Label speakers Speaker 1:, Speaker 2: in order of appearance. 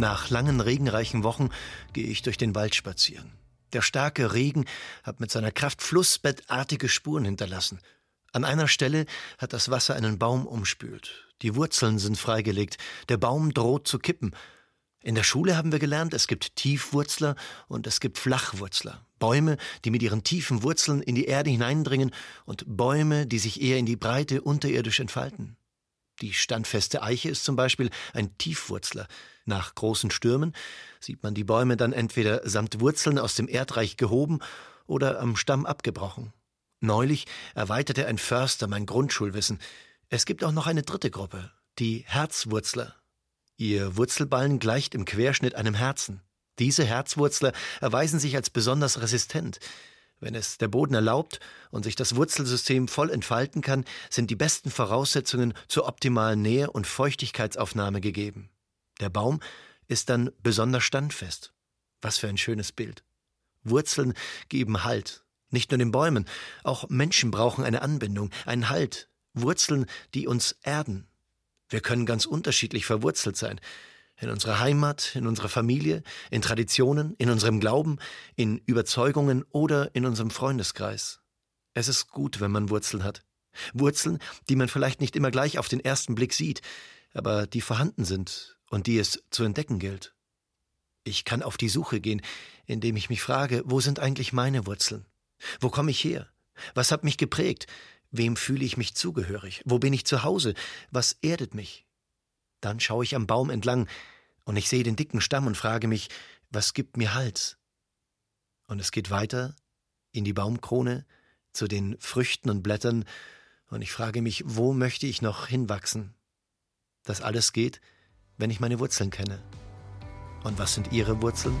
Speaker 1: Nach langen regenreichen Wochen gehe ich durch den Wald spazieren. Der starke Regen hat mit seiner Kraft flussbettartige Spuren hinterlassen. An einer Stelle hat das Wasser einen Baum umspült. Die Wurzeln sind freigelegt. Der Baum droht zu kippen. In der Schule haben wir gelernt, es gibt Tiefwurzler und es gibt Flachwurzler. Bäume, die mit ihren tiefen Wurzeln in die Erde hineindringen und Bäume, die sich eher in die Breite unterirdisch entfalten. Die standfeste Eiche ist zum Beispiel ein Tiefwurzler. Nach großen Stürmen sieht man die Bäume dann entweder samt Wurzeln aus dem Erdreich gehoben oder am Stamm abgebrochen. Neulich erweiterte ein Förster mein Grundschulwissen. Es gibt auch noch eine dritte Gruppe, die Herzwurzler. Ihr Wurzelballen gleicht im Querschnitt einem Herzen. Diese Herzwurzler erweisen sich als besonders resistent. Wenn es der Boden erlaubt und sich das Wurzelsystem voll entfalten kann, sind die besten Voraussetzungen zur optimalen Nähe und Feuchtigkeitsaufnahme gegeben. Der Baum ist dann besonders standfest. Was für ein schönes Bild. Wurzeln geben Halt. Nicht nur den Bäumen, auch Menschen brauchen eine Anbindung, einen Halt. Wurzeln, die uns erden. Wir können ganz unterschiedlich verwurzelt sein in unserer Heimat, in unserer Familie, in Traditionen, in unserem Glauben, in Überzeugungen oder in unserem Freundeskreis. Es ist gut, wenn man Wurzeln hat. Wurzeln, die man vielleicht nicht immer gleich auf den ersten Blick sieht, aber die vorhanden sind und die es zu entdecken gilt. Ich kann auf die Suche gehen, indem ich mich frage, wo sind eigentlich meine Wurzeln? Wo komme ich her? Was hat mich geprägt? Wem fühle ich mich zugehörig? Wo bin ich zu Hause? Was erdet mich? Dann schaue ich am Baum entlang und ich sehe den dicken Stamm und frage mich, was gibt mir Hals? Und es geht weiter in die Baumkrone, zu den Früchten und Blättern, und ich frage mich, wo möchte ich noch hinwachsen? Das alles geht, wenn ich meine Wurzeln kenne. Und was sind Ihre Wurzeln?